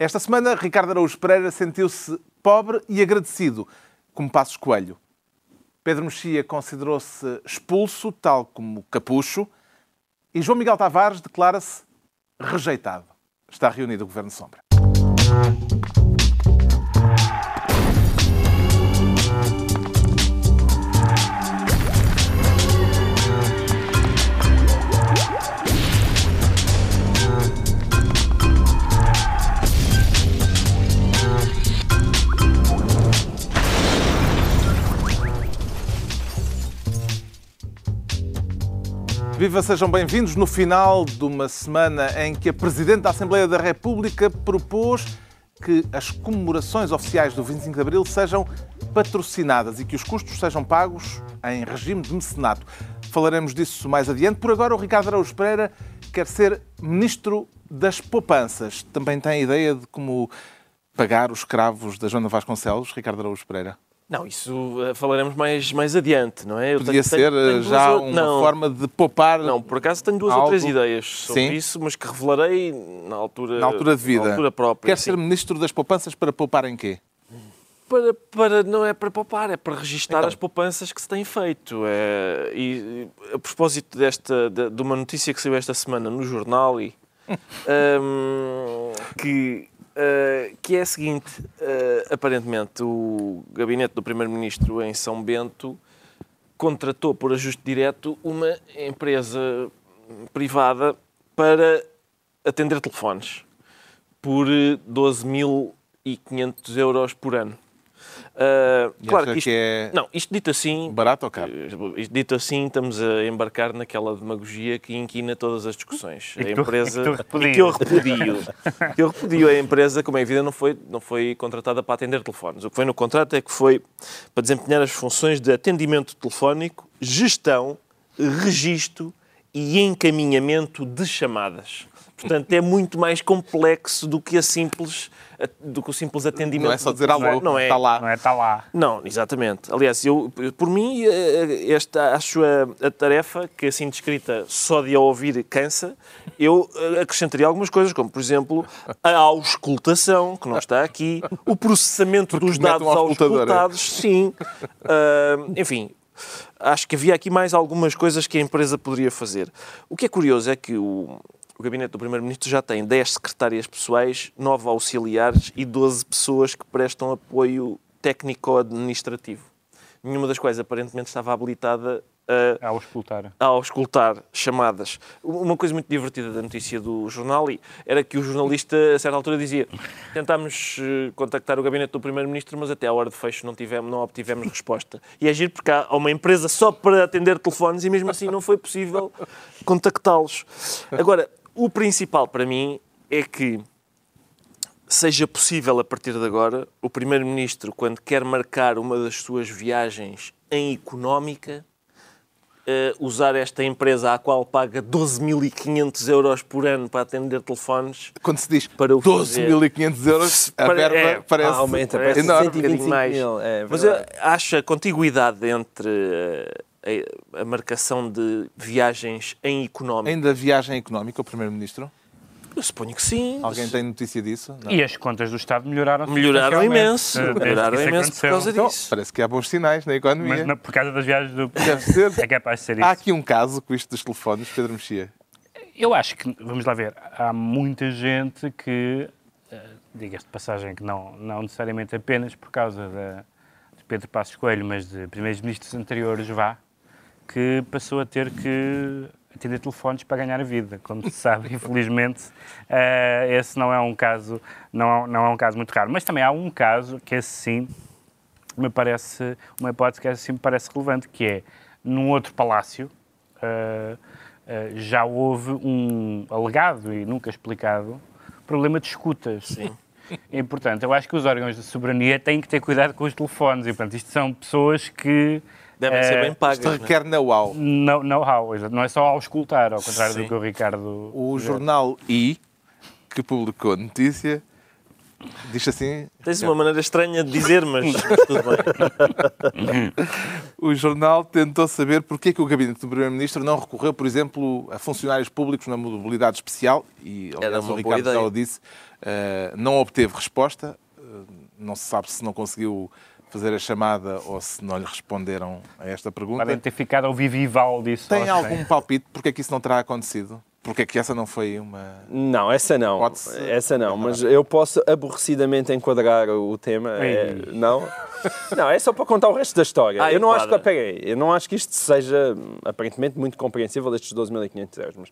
Esta semana, Ricardo Araújo Pereira sentiu-se pobre e agradecido, como Passos Coelho. Pedro Mexia considerou-se expulso, tal como Capucho, e João Miguel Tavares declara-se rejeitado. Está reunido o Governo Sombra. Viva, sejam bem-vindos no final de uma semana em que a Presidente da Assembleia da República propôs que as comemorações oficiais do 25 de Abril sejam patrocinadas e que os custos sejam pagos em regime de mecenato. Falaremos disso mais adiante. Por agora, o Ricardo Araújo Pereira quer ser Ministro das Poupanças. Também tem ideia de como pagar os escravos da Joana Vasconcelos, Ricardo Araújo Pereira? Não, isso uh, falaremos mais, mais adiante, não é? Eu Podia tenho, ser tenho, tenho já duas... uma não, forma de poupar. Não, por acaso tenho duas algo... ou três ideias sobre sim. isso, mas que revelarei na altura, na altura de vida. Na altura própria. Quer sim. ser Ministro das Poupanças para poupar em quê? Para, para, não é para poupar, é para registar então. as poupanças que se têm feito. É, e a propósito desta, de, de, uma notícia que saiu esta semana no jornal, e, um, que Uh, que é a seguinte: uh, aparentemente, o gabinete do Primeiro-Ministro em São Bento contratou por ajuste direto uma empresa privada para atender telefones por 12.500 euros por ano. Uh, claro que isto, que é não, isto dito assim. Barato ou caro? Eh, isto dito assim, estamos a embarcar naquela demagogia que inquina todas as discussões. E a tu, empresa. E que eu repudio. que eu repudio a empresa, como é evidente, não foi, não foi contratada para atender telefones. O que foi no contrato é que foi para desempenhar as funções de atendimento telefónico, gestão, registro e encaminhamento de chamadas. Portanto, é muito mais complexo do que a simples do que o simples atendimento. Não é só dizer alô, não é, está lá. Não é está lá. Não, exatamente. Aliás, eu, por mim, eh, esta, acho a, a tarefa, que assim descrita só de a ouvir cansa, eu eh, acrescentaria algumas coisas, como, por exemplo, a auscultação, que não está aqui, o processamento Porque dos dados auscultados, sim. Uh, enfim, acho que havia aqui mais algumas coisas que a empresa poderia fazer. O que é curioso é que o, o gabinete do Primeiro-Ministro já tem 10 secretárias pessoais, 9 auxiliares e 12 pessoas que prestam apoio técnico-administrativo. Nenhuma das quais aparentemente estava habilitada a, a auscultar. a auscultar chamadas. Uma coisa muito divertida da notícia do jornal era que o jornalista, a certa altura, dizia tentámos eh, contactar o gabinete do Primeiro-Ministro, mas até à hora de fecho não, tivemos, não obtivemos resposta. E é giro porque há uma empresa só para atender telefones e mesmo assim não foi possível contactá-los. Agora, o principal para mim é que seja possível, a partir de agora, o Primeiro-Ministro, quando quer marcar uma das suas viagens em económica, uh, usar esta empresa à qual paga 12.500 euros por ano para atender telefones. Quando se diz para 12.500 euros, a verba é, parece, aumenta, parece enorme. 125 mais. Mil, é Mas acha a contiguidade entre uh, a, a marcação de viagens em económico. Ainda viagem económica, o Primeiro-Ministro? Eu suponho que sim. Alguém tem notícia disso? Não. E as contas do Estado melhoraram Melhoraram imenso. Melhoraram imenso por causa então, disso. Parece que há bons sinais na economia. Mas não, por causa das viagens do... Deve ser. É capaz de ser isso. Há aqui um caso com isto dos telefones, Pedro Mexia. Eu acho que, vamos lá ver, há muita gente que, eh, diga-se de passagem, que não, não necessariamente apenas por causa da, de Pedro Passos Coelho, mas de primeiros ministros anteriores, vá, que passou a ter que atender telefones para ganhar a vida. Como se sabe, infelizmente, uh, esse não é um caso não, não é um caso muito raro. Mas também há um caso que esse sim me parece uma hipótese que assim me parece relevante, que é num outro palácio uh, uh, já houve um alegado e nunca explicado problema de escutas. Sim. E, portanto, eu acho que os órgãos de soberania têm que ter cuidado com os telefones. E, portanto, isto são pessoas que Devem ser bem pagas. Isto é? requer know-how. Know-how, não é só auscultar, ao contrário Sim. do que o Ricardo. O jornal I, que publicou a notícia, Diz assim. Tens uma maneira estranha de dizer, mas tudo bem. O jornal tentou saber porque é que o gabinete do Primeiro-Ministro não recorreu, por exemplo, a funcionários públicos na mobilidade especial e, aliás, o Ricardo já o disse, eh, não obteve resposta. Eh, não se sabe se não conseguiu fazer a chamada ou se não lhe responderam a esta pergunta. Podem ter ficado ao vivival disso. Tem sei. algum palpite porque é que isso não terá acontecido? Porque é que essa não foi uma... Não, essa não. Essa não, mas eu posso aborrecidamente enquadrar o tema. É, não? Não, é só para contar o resto da história. Ah, eu não acho que, peraí, eu não acho que isto seja aparentemente muito compreensível estes 12.500 euros, mas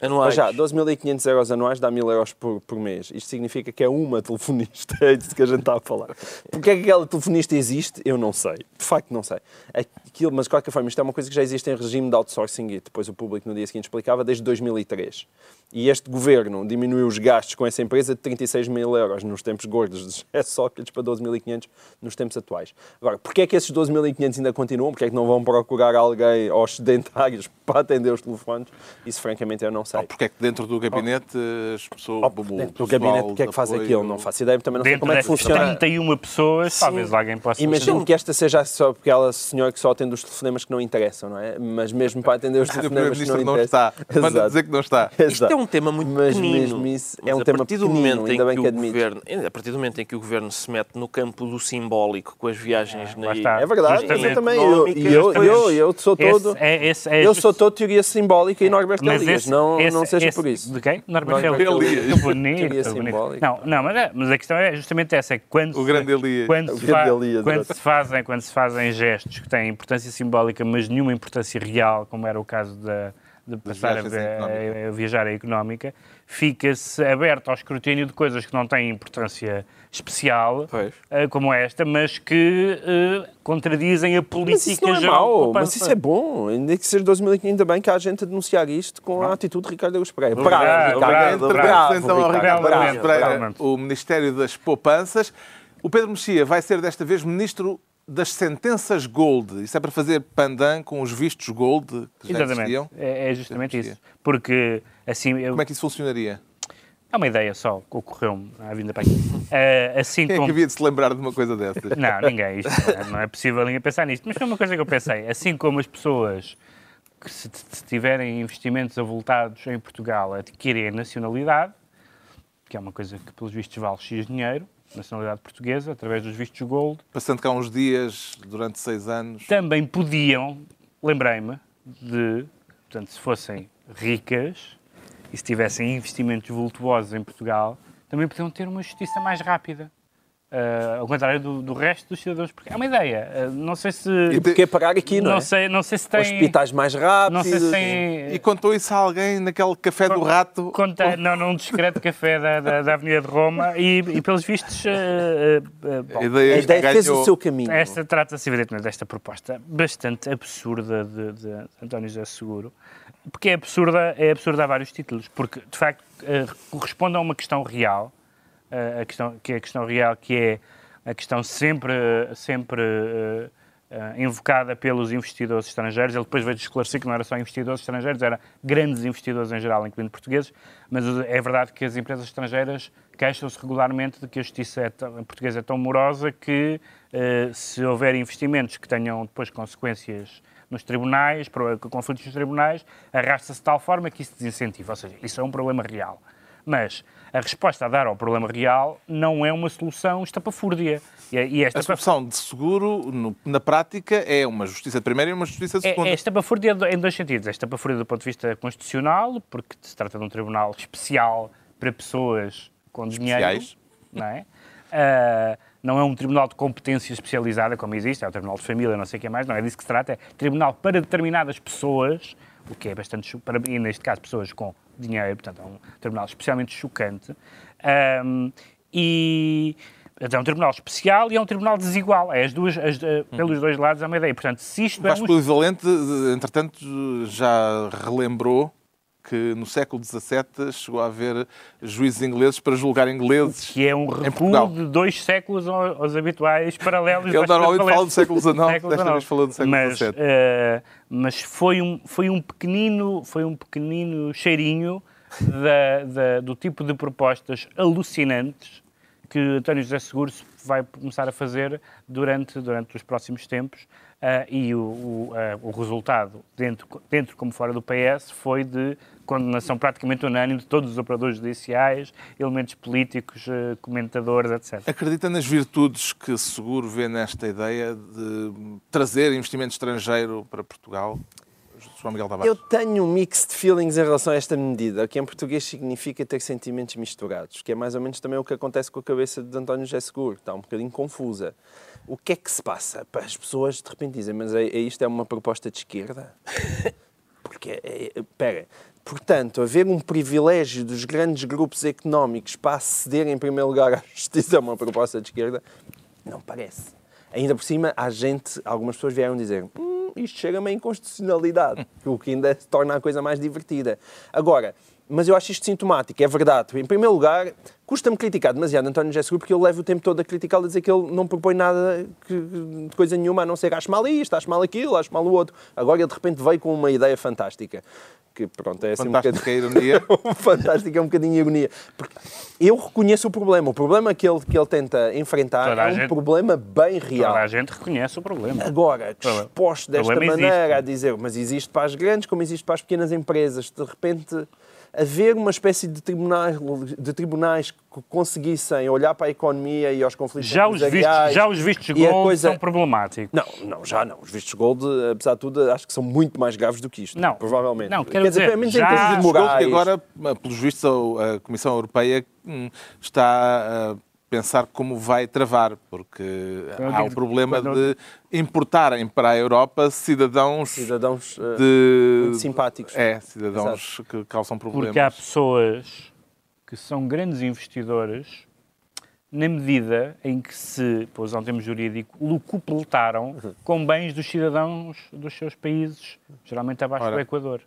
Anuais. Mas já, 12.500 euros anuais dá 1.000 euros por, por mês. Isto significa que é uma telefonista, é disso que a gente está a falar. Porque é que aquela telefonista existe, eu não sei. De facto, não sei. Aquilo, mas, de qualquer forma, isto é uma coisa que já existe em regime de outsourcing e depois o público no dia seguinte explicava desde 2003. E este governo diminuiu os gastos com essa empresa de 36 mil euros nos tempos gordos de Sócrates para 12.500 nos tempos atuais. Agora, porquê é que esses 12.500 ainda continuam? Porquê é que não vão procurar alguém aos sedentários para atender os telefones? Isso, francamente, eu não sei. Ou porque é que dentro do gabinete as pessoas... Oh, o dentro do gabinete, o que é que faz apoio- aquilo? Não faço ideia, também não sei Dentro como é que funciona. 31 pessoas, talvez alguém possa... Imagino que esta seja só aquela senhora que só atende os telefonemas que não interessam, não é? Mas mesmo para atender os O telefonemas que não Primeiro-Ministro não interessam. está. Manda dizer que não está. Isto Exato. é um tema muito Mas pequenino. mesmo isso é Mas um tema pequenino, momento ainda em bem que que governo, a partir do momento em que o governo se mete no campo do simbólico com as viagens lá na está. É verdade, Justamente. eu também. Eu, eu, eu, eu sou todo. Esse é, esse é Eu sou todo teoria simbólica e Norberto Mas Elias. esse- Não, esse- não seja esse- por isso. De quem? Norbert Norbert Elias. Elias. Que bonito. Teoria simbólica. Não, não mas, é- mas a questão é justamente essa. É quando O se- grande Elias. Quando, O se, fa- Elias, quando se fazem, quando se fazem gestos que têm importância simbólica, mas nenhuma importância real, como era o caso da, de passar a, viagens a- a viajar a económica, fica-se aberto ao escrutínio de coisas que não têm importância especial, Pois. eh, como esta, mas que eh, contradizem a Mas política isso não é mau, mas isso é bom. Ainda que seja 2015, ainda bem que há gente a denunciar isto com a atitude de Ricardo Agus Pereira. Bravo. Bravo, então ao Ricardo. Ricardo Bravo, bravo. o Ministério das Poupanças. O Pedro Mexia vai ser desta vez Ministro das Sentenças Gold. Isso é para fazer pandan com os vistos Gold que já Exatamente. existiam? É, é justamente isso. Porque, assim, eu, Como é que isso funcionaria? é uma ideia só que ocorreu-me à vinda para aqui. Eh, assim Quem é que como... havia de se lembrar de uma coisa dessas? Não, ninguém. Isto não é, não é possível ninguém pensar nisto. Mas foi uma coisa que eu pensei. Assim como as pessoas que, se, se tiverem investimentos avultados em Portugal, adquirem nacionalidade, que é uma coisa que, pelos vistos, vale X dinheiro, nacionalidade portuguesa, através dos vistos Gold, Passando cá uns dias durante seis anos. também podiam, lembrei-me, de, portanto, se fossem ricas e se tivessem investimentos vultuosos em Portugal, também podiam ter uma justiça mais rápida. Ah, ao contrário do, do resto dos cidadãos. Porque é uma ideia. Ah, não sei se. E porquê parar aqui, não, não, é? sei, não sei se tem. Hospitais mais rápidos. Não sei se tem. E contou isso a alguém naquele café do rato? Conta, não, num discreto café da, da, da Avenida de Roma e, e pelos vistos. ah, bom, A ideia, A ideia fez o seu caminho. Esta trata-se, evidentemente, desta proposta bastante absurda de, de António José Seguro, porque é absurda, é absurda a vários títulos, porque, de facto, corresponde a uma questão real, a questão, que é a questão real, que é a questão sempre, sempre eh, invocada pelos investidores estrangeiros. Ele depois veio esclarecer que não era só investidores estrangeiros, era grandes investidores em geral, incluindo portugueses, mas é verdade que as empresas estrangeiras queixam-se regularmente de que a justiça é portuguesa é tão morosa que eh, se houver investimentos que tenham depois consequências nos tribunais, conflitos nos tribunais, arrasta-se de tal forma que isso desincentiva. Ou seja, isso é um problema real. Mas a resposta a dar ao problema real não é uma solução estapafúrdia. E, e esta A solução de seguro, no- na prática, é uma justiça de primeira e uma justiça de é, segunda. é estapafúrdia do- em dois sentidos. É estapafúrdia do ponto de vista constitucional, porque se trata de um tribunal especial para pessoas com dinheiro. Especiais. Não é? Ah, não é um tribunal de competência especializada, como existe, é o tribunal de família, não sei o que mais, não é disso que se trata, é tribunal para determinadas pessoas, o que é bastante, para, e neste caso pessoas com dinheiro, portanto é um tribunal especialmente chocante. Ahm, e é um tribunal especial e é um tribunal desigual. É as duas, as, pelos dois lados é uma ideia. Portanto, se isto é um entretanto, já relembrou que no século XVII chegou a haver juízes ingleses para julgar ingleses. que é um recuo de dois séculos aos, habituais paralelos. Ele normalmente fala do século XIX, Século desta vez falou do século mas, XVII. eh, mas foi um, foi um pequenino, foi um pequenino cheirinho da- da- do tipo de propostas alucinantes que António José Seguro vai começar a fazer durante, durante os próximos tempos. Uh, e o, o, uh, o, resultado, dentro, dentro como fora do PS, foi de condenação praticamente unânime de todos os operadores judiciais, elementos políticos, uh, comentadores, etc. Acredita nas virtudes que Seguro vê nesta ideia de trazer investimento estrangeiro para Portugal? Miguel Tavares. Eu tenho um mix de feelings em relação a esta medida, que em português significa ter sentimentos misturados, que é mais ou menos também o que acontece com a cabeça de António José Seguro, está um bocadinho confusa. O que é que se passa? As pessoas de repente dizem, mas é, é isto é uma proposta de esquerda? Porque, é, é, pera, portanto, haver um privilégio dos grandes grupos económicos para aceder em primeiro lugar à justiça é uma proposta de esquerda? Não parece. Ainda por cima, há gente, algumas pessoas vieram dizer, hum, isto chega-me à inconstitucionalidade, o que ainda torna a coisa mais divertida. Agora, mas eu acho isto sintomático, é verdade. Em primeiro lugar, custa-me criticar demasiado António José Seguro, porque ele leva o tempo todo a criticá-lo, a dizer que ele não propõe nada de coisa nenhuma, a não ser acho mal isto, acho mal aquilo, acho mal o outro. Agora ele de repente veio com uma ideia fantástica que pronto, é assim Fantástica um bocadinho... ironia. Fantástico é um bocadinho ironia. Porque eu reconheço o problema. O problema que ele, que ele tenta enfrentar Toda é um gente... problema bem real. Toda a gente reconhece o problema. Agora, exposto desta maneira existe. a dizer, mas existe para as grandes como existe para as pequenas empresas, de repente haver uma espécie de tribunais, de tribunais que conseguissem olhar para a economia e aos conflitos já os vistos Já os vistos gold coisa... são problemáticos. Não, não, já não. Os vistos gold, apesar de tudo, acho que são muito mais graves do que isto. Não. Provavelmente. Não, quero Quer dizer, dizer já... em termos de morais... agora, pelos vistos, a Comissão Europeia hum, está pensar como vai travar, porque há o problema de importarem para a Europa cidadãos, cidadãos uh, de... simpáticos. É, cidadãos Exato. que causam problemas. Porque há pessoas que são grandes investidores na medida em que se, para usar um termo jurídico, lucupletaram com bens dos cidadãos dos seus países, geralmente abaixo Ora. do Equador.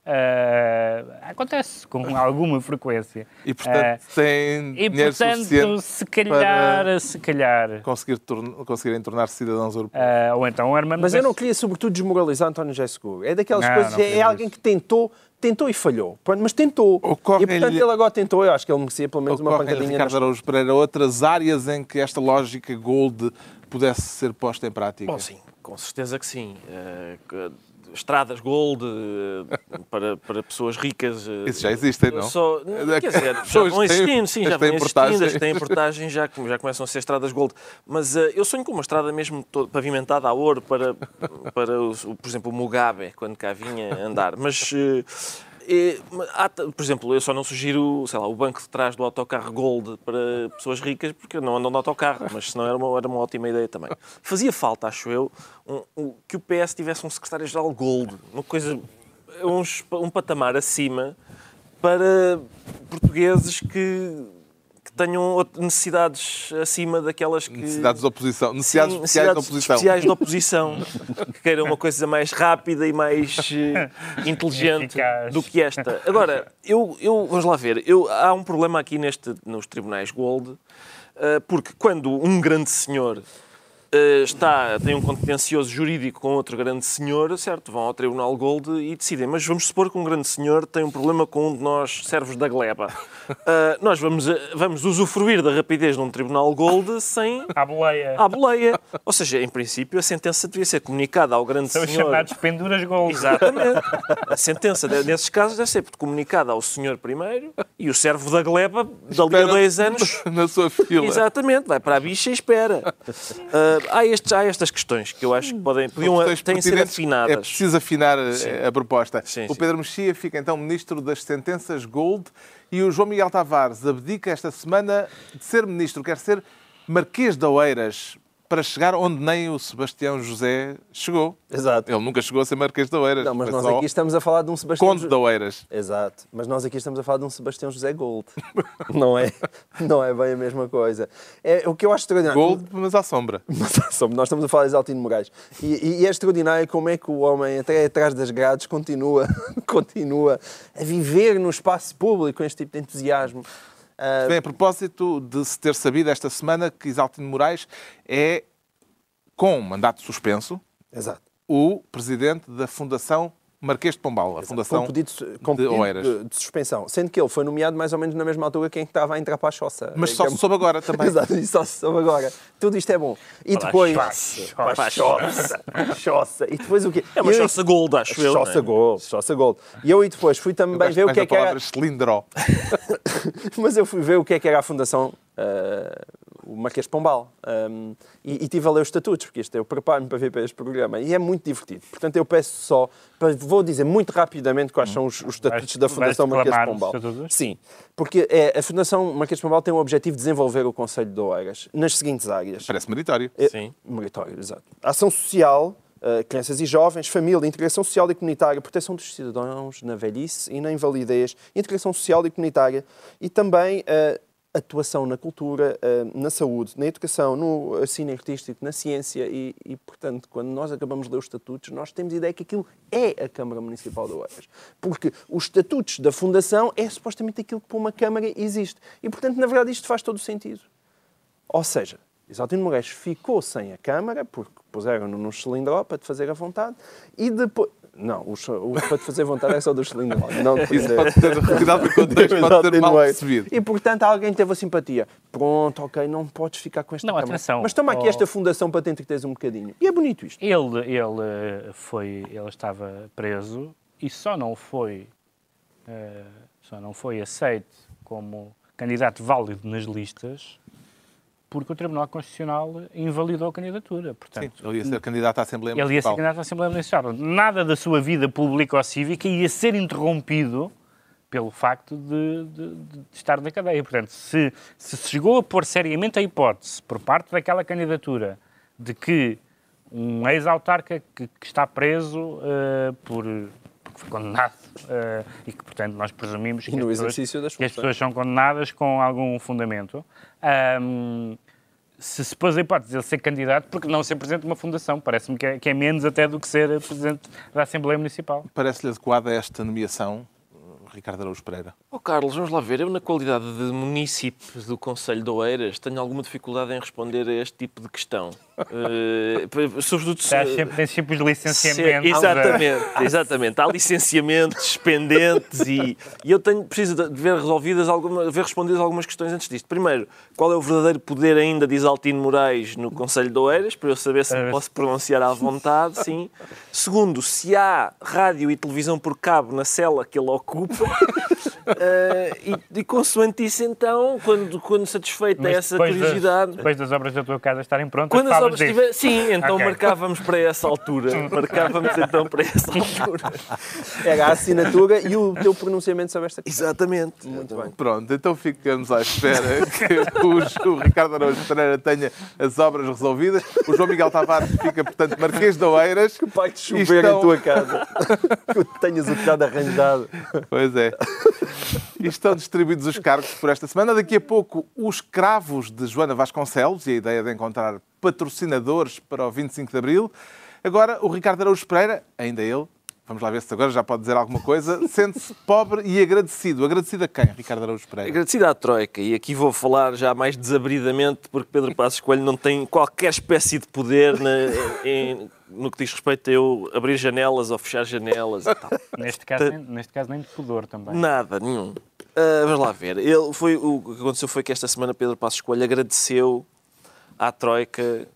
Uh, acontece com alguma frequência. E portanto uh, tem e, portanto, se calhar, se calhar conseguir conseguirem tornar-se cidadãos europeus. Uh, ou então armando Mas eu não queria sobretudo desmoralizar António José Seguro. É daquelas não, coisas, não é, é alguém que tentou tentou e falhou. Mas tentou. Ocorre e portanto ele agora tentou. Eu acho que ele merecia pelo menos uma pancadinha. Ricardo nas... Araújo Pereira, outras áreas em que esta lógica gold pudesse ser posta em prática? Bom, sim, com certeza que sim. Uh, estradas gold eh, para, para pessoas ricas. Eh, Isso já existem, não? Só, quer dizer, já vão existindo, sim, já vão existindo, as têm portagem já, já começam a ser estradas gold. Mas uh, eu sonho com uma estrada mesmo pavimentada a ouro para, para o, por exemplo, o Mugabe, quando cá vinha andar. Mas... Uh, há, por exemplo, eu só não sugiro, sei lá, o banco de trás do autocarro Gold para pessoas ricas, porque não andam de autocarro, mas senão era uma, era uma ótima ideia também. Fazia falta, acho eu, um, um, que o PS tivesse um secretário-geral Gold, uma coisa, um patamar acima para portugueses que tenham necessidades acima daquelas que. Necessidades de oposição. Necessidades, Sim, especiais, necessidades de oposição. especiais de oposição. que queiram uma coisa mais rápida e mais uh, inteligente do que esta. Agora, eu, eu, vamos lá ver. Eu, há um problema aqui neste, nos tribunais Gold, uh, porque quando um grande senhor está, tem um contencioso jurídico com outro grande senhor, certo? Vão ao Tribunal Gold e decidem. Mas vamos supor que um grande senhor tem um problema com um de nós, servos da gleba. Uh, nós vamos, uh, vamos usufruir da rapidez num Tribunal Gold sem... À boleia. À boleia. Ou seja, em princípio, a sentença devia ser comunicada ao grande São senhor... São chamados penduras Gold. Exatamente. A sentença, nesses casos, deve ser comunicada ao senhor primeiro e o servo da gleba, dali a dois anos... Na sua fila. Exatamente. Vai para a bicha e espera. Uh, há, estes, há estas questões que eu acho que podem, podiam, têm ser afinadas. É preciso afinar eh, sim. a proposta. Sim, o Pedro Mexia fica então ministro das sentenças Gold e o João Miguel Tavares abdica esta semana de ser ministro, quer ser Marquês de Oeiras para chegar onde nem o Sebastião José chegou. Exato. Ele nunca chegou a ser Marquês de Oeiras. Não, mas nós aqui estamos a falar de um Sebastião... Conde de Oeiras. Exato. Mas nós aqui estamos a falar de um Sebastião José Gold. não, é, não é bem a mesma coisa. É, o que eu acho extraordinário... Gold, mas à sombra. Mas à sombra. Nós estamos a falar de Exaltino Moraes. E, e é extraordinário como é que o homem, até atrás das grades, continua, continua a viver no espaço público com este tipo de entusiasmo. Uh... Bem, a propósito de se ter sabido esta semana que Isaltino Moraes é, com mandato suspenso, Exato. o presidente da Fundação Marquês de Pombal, a com Fundação um pedido, de- com de Oeiras. de, de suspensão. Sendo que ele foi nomeado mais ou menos na mesma altura que quem estava a entrar para a choça. Mas só se soube agora também. Exato, e só se soube agora. Tudo isto é bom. E depois... choça. Para a choça. choça. E depois o quê? É uma E eu- choça gold, acho eu. é? Choça Gold, Choça Gold. E eu e depois fui também ver o que é que era... cilindró. Mas eu fui ver o que é que era a Fundação eh, o Marquês de Pombal Um, e, e tive a ler os estatutos, porque isto eu preparo-me para ver para este programa e é muito divertido. Portanto, eu peço só, para- vou dizer muito rapidamente quais são os, os estatutos Vais- da Fundação Marquês de Pombal. estatutos? Sim, porque é, a Fundação Marquês de Pombal tem o objetivo de desenvolver o Conselho de Oeiras nas seguintes áreas. Parece meritório. É- Sim. Meritório, exato. Ação social, eh, crianças e jovens, família, integração social e comunitária, proteção dos cidadãos na velhice e na invalidez, integração social e comunitária e também eh, atuação na cultura, eh, na saúde, na educação, no ensino artístico, na ciência e, e, portanto, quando nós acabamos de ler os estatutos, nós temos ideia que aquilo é a Câmara Municipal de Oeiras. Porque os estatutos da Fundação é supostamente aquilo que para uma Câmara existe. E, portanto, na verdade, isto faz todo o sentido. Ou seja, Isaltino Moraes ficou sem a Câmara, porque puseram-no num cilindro para te fazer a vontade, e depois... Não, o, para te fazer vontade é só do cilindro. Não de Isso fazer- pode ter, cuidado com o contexto, pode ter mal percebido. E, portanto, alguém teve a simpatia. Pronto, ok, não podes ficar com esta Não, Câmara. atenção. Mas toma aqui Oh. esta fundação para te entreteres um bocadinho. E é bonito isto. Ele, ele eh, foi, ele estava preso e só não foi, eh, só não foi aceito como candidato válido nas listas porque o Tribunal Constitucional invalidou a candidatura. Sim, Portanto, ele ia ser candidato à Assembleia ele ia ser Municipal. candidato à Assembleia Municipal. Nada da sua vida pública ou cívica ia ser interrompido pelo facto de, de- de estar na cadeia. Portanto, se, se chegou a pôr seriamente a hipótese, por parte daquela candidatura, de que um ex-autarca que, que está preso eh, por porque foi condenado eh, e que, portanto, nós presumimos que, no as pessoas, que as pessoas são condenadas com algum fundamento. ahm, se se pôs a hipótese de ele ser candidato, porque não ser presidente de uma fundação? Parece-me que é, que é menos até do que ser presidente da Assembleia Municipal. Parece-lhe adequada esta nomeação, Ricardo Araújo Pereira? Oh, Carlos, vamos lá ver. Eu, na qualidade de munícipe do Conselho de Oeiras, tenho alguma dificuldade em responder a este tipo de questão. P- sobretudo se... Estás sempre, tens sempre os se- exatamente, exatamente. Há licenciamentos pendentes e, e eu tenho, preciso de ver resolvidas, alguma, ver respondidas algumas questões antes disto. Primeiro, qual é o verdadeiro poder ainda de Isaltino Moraes no Conselho de Oeiras, para eu saber se me posso pronunciar à vontade, sim. Segundo, se há rádio e televisão por cabo na cela que ele ocupa. Eh, e, e consoante isso, então, quando, quando satisfeita Mas essa depois das- curiosidade. depois das obras da tua casa estarem prontas, Quando as obras estiverem. Sim, então Ok. marcávamos para essa altura. Marcávamos então para essa altura. Era a assinatura e o teu pronunciamento sobre esta questão. Exatamente. Muito bem. Pronto, então ficamos à espera que os- o Ricardo Araújo Pereira tenha as obras resolvidas. O João Miguel Tavares fica, portanto, Marquês de Oeiras. Que pai de E chover estão- em tua casa. que tenhas o telhado arranjado. Pois é. Estão distribuídos os cargos por esta semana. Daqui a pouco, os cravos de Joana Vasconcelos e a ideia de encontrar patrocinadores para o 25 de Abril. Agora, o Ricardo Araújo Pereira, ainda ele, vamos lá ver se agora já pode dizer alguma coisa, sente-se pobre e agradecido. Agradecido a quem, Ricardo Araújo Pereira? Agradecido à Troika, e aqui vou falar já mais desabridamente, porque Pedro Passos Coelho não tem qualquer espécie de poder na- em- no que diz respeito a eu abrir janelas ou fechar janelas e tal. Neste caso, nem, neste caso, nem de pudor também. Nada, nenhum. Ah, vamos lá ver. Ele foi, o que aconteceu foi que esta semana Pedro Passos Coelho agradeceu à Troika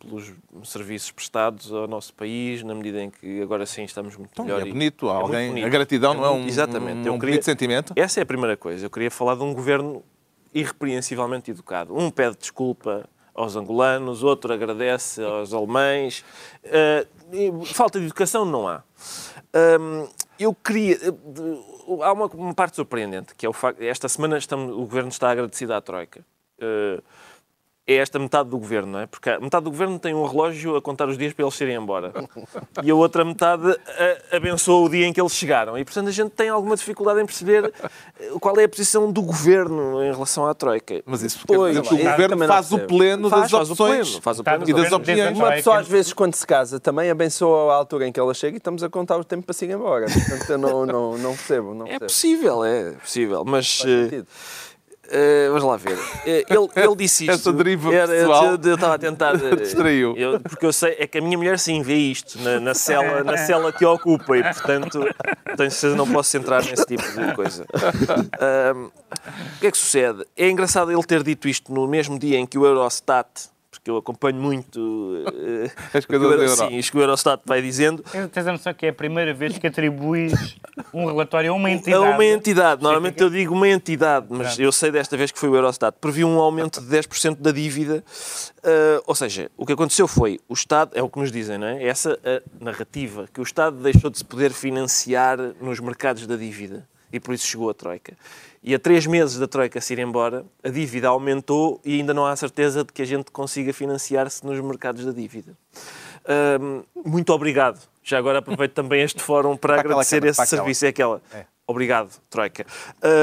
pelos serviços prestados ao nosso país, na medida em que agora sim estamos muito Então, melhor. é bonito. muito Alguém, bonito. A gratidão não é um, Exatamente. um, um queria- bonito sentimento? Essa é a primeira coisa. Eu queria falar de um governo irrepreensivelmente educado. Um pede desculpa aos angolanos, outro agradece aos alemães. E falta de educação não há. Hum, eu queria. eh, Há uma, uma parte surpreendente, que é o facto. Esta semana estamos, o governo está agradecido à Troika. Ah, é esta metade do governo, não é? Porque a metade do governo tem um relógio a contar os dias para eles irem embora. E a outra metade a, abençoa o dia em que eles chegaram. E, portanto, a gente tem alguma dificuldade em perceber eh, qual é a posição do governo em relação à Troika. Mas isso Pois, porque o eu governo faz o pleno faz, das faz o opções pleno, faz o pleno no e das opiniões. a Uma pessoa, às vezes, quando se casa, também abençoa a altura em que ela chega e estamos a contar o tempo para se ir embora. Portanto, eu não, não, não percebo. Não É percebo. possível, é possível. Mas Faz eh, sentido. Uh, vamos lá ver. Uh, ele, ele disse isto. Essa deriva era, pessoal eu, estava a tentar. Uh, distraiu. Eu, porque eu sei, é que a minha mulher sim vê isto na, na, cela, na cela que ocupa e, portanto, tenho certeza não posso entrar nesse tipo de coisa. o que é que sucede? É engraçado ele ter dito isto no mesmo dia em que o Eurostat porque eu acompanho muito uh, as coisas o, Euro, sim, isto que o Eurostat vai dizendo. Tens a noção que é a primeira vez que atribuis um relatório a uma entidade. A uma entidade. Normalmente eu digo uma entidade, mas eu sei desta vez que foi o Eurostat. Previu um aumento de 10% da dívida. Uh, ou seja, o que aconteceu foi, o Estado, é o que nos dizem, não é? Essa a narrativa, que o Estado deixou de se poder financiar nos mercados da dívida e por isso chegou a Troika. E a três meses da Troika se ir embora, a dívida aumentou e ainda não há certeza de que a gente consiga financiar-se nos mercados da dívida. Um, muito obrigado. Já agora aproveito também este fórum para, para agradecer aquela, esse serviço. É aquela. É. Obrigado, Troika.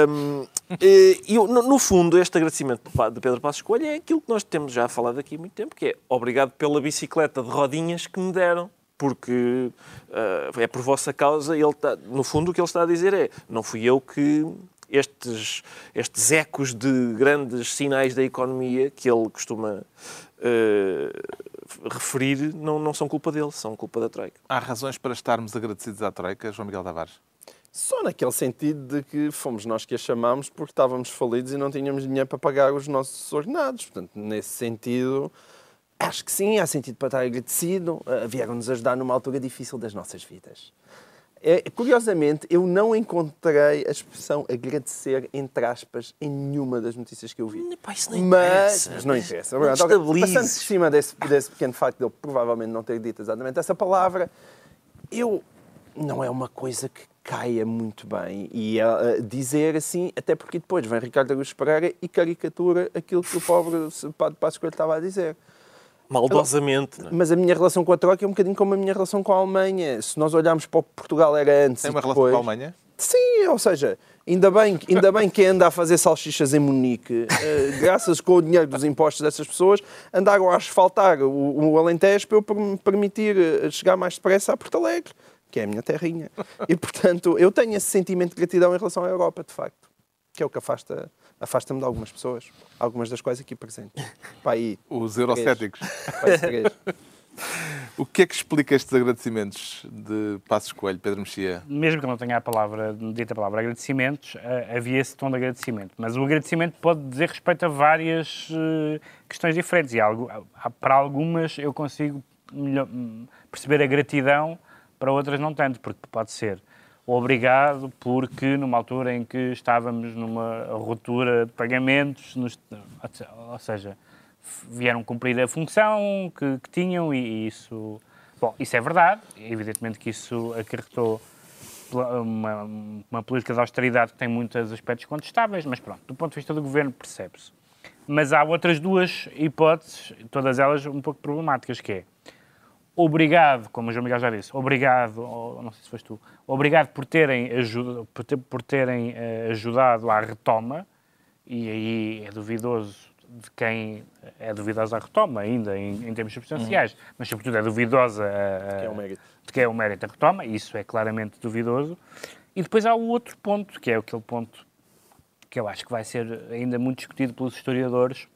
Um, e, no, no, fundo, este agradecimento de Pedro Passos Coelho é aquilo que nós temos já falado aqui há muito tempo, que é obrigado pela bicicleta de rodinhas que me deram porque uh, é por vossa causa. Ele está, no fundo, o que ele está a dizer é: não fui eu que estes, estes ecos de grandes sinais da economia que ele costuma uh, referir não, não são culpa dele, são culpa da Troika. Há razões para estarmos agradecidos à Troika, João Miguel Tavares? Só naquele sentido de que fomos nós que a chamámos porque estávamos falidos e não tínhamos dinheiro para pagar os nossos ordenados. Portanto, nesse sentido, acho que sim, há sentido para estar agradecido. Vieram-nos ajudar numa altura difícil das nossas vidas. É, curiosamente, eu não encontrei a expressão agradecer, entre aspas, em nenhuma das notícias que eu vi. Pá, isso não mas, interessa. Mas não interessa. Não Agora, passando por cima desse, desse pequeno facto de eu provavelmente não ter dito exatamente essa palavra, eu não é uma coisa que caia muito bem. E uh, dizer assim, até porque depois vem Ricardo Augusto Pereira e caricatura aquilo que o pobre Padre Passos Coelho estava a dizer. Maldosamente. É? Mas a minha relação com a Troika é um bocadinho como a minha relação com a Alemanha. Se nós olharmos para o que Portugal era antes. Tem uma depois... relação com a Alemanha? Sim, ou seja, ainda bem, ainda bem que anda a fazer salsichas em Munique, uh, graças com o dinheiro dos impostos dessas pessoas, andaram a asfaltar o, o Alentejo para eu me permitir eh, chegar mais depressa a Porto Alegre, que é a minha terrinha. E, portanto, eu tenho esse sentimento de gratidão em relação à Europa, de facto, que é o que afasta afasta-me de algumas pessoas, algumas das quais aqui presentes. Pá, aí, Os eurocéticos. o que é que explica estes agradecimentos de Passos Coelho, Pedro Mexia? Mesmo que não tenha a palavra, dita a palavra agradecimentos, eh, havia esse tom de agradecimento. Mas o agradecimento pode dizer respeito a várias uh, questões diferentes. E algo, para algumas eu consigo melhor, perceber a gratidão, para outras não tanto, porque pode ser obrigado porque numa altura em que estávamos numa ruptura de pagamentos, nos, ou seja, vieram cumprir a função que, que tinham e, e, isso, bom, isso é verdade, evidentemente que isso acarretou uma, uma política de austeridade que tem muitos aspectos contestáveis, mas pronto, do ponto de vista do governo percebe-se. Mas há outras duas hipóteses, todas elas um pouco problemáticas, que é obrigado, como o João Miguel já disse, obrigado, ou, não sei se foste tu, obrigado por terem, ajuda, por, ter, por terem uh, ajudado à retoma, e aí é duvidoso de quem é duvidosa a retoma, ainda em, em termos substanciais, uhum. mas sobretudo é duvidosa a, a, é de que é o mérito da retoma, isso é claramente duvidoso. E depois há o outro ponto, que é aquele ponto que eu acho que vai ser ainda muito discutido pelos historiadores,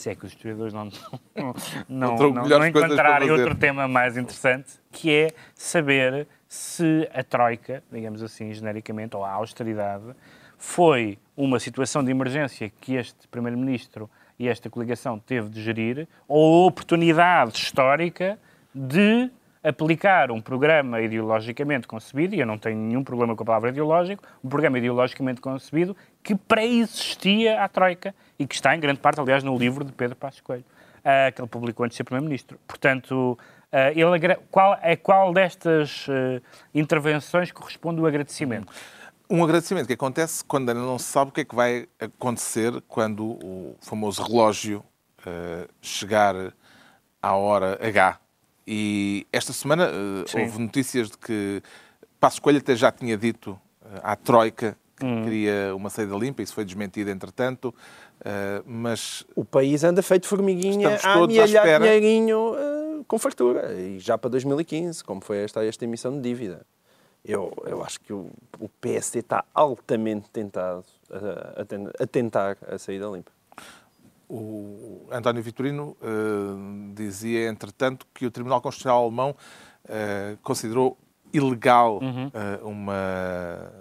se é que os historiadores não, não, não, não, não encontrarem outro tema mais interessante, que é saber se a Troika, digamos assim, genericamente, ou a austeridade, foi uma situação de emergência que este Primeiro-Ministro e esta coligação teve de gerir, ou a oportunidade histórica de aplicar um programa ideologicamente concebido, e eu não tenho nenhum problema com a palavra ideológico, um programa ideologicamente concebido que pré-existia à Troika e que está em grande parte, aliás, no livro de Pedro Passos Coelho, uh, que ele publicou antes de ser Primeiro-Ministro. Portanto, uh, ele, qual, é qual destas uh, intervenções corresponde o agradecimento? Um agradecimento que acontece quando ainda não se sabe o que é que vai acontecer quando o famoso relógio chegar à hora H e esta semana houve notícias de que Passos Coelho até já tinha dito à Troika que hum. queria uma saída limpa, isso foi desmentido entretanto, uh, mas... O país anda feito formiguinha a amealhar dinheirinho uh, com fartura, e já para 2015, como foi esta, esta emissão de dívida. Eu, eu acho que o, o PSD está altamente tentado a, a a tentar a saída limpa. O António Vitorino eh, dizia, entretanto, que o Tribunal Constitucional Alemão considerou ilegal eh, uma,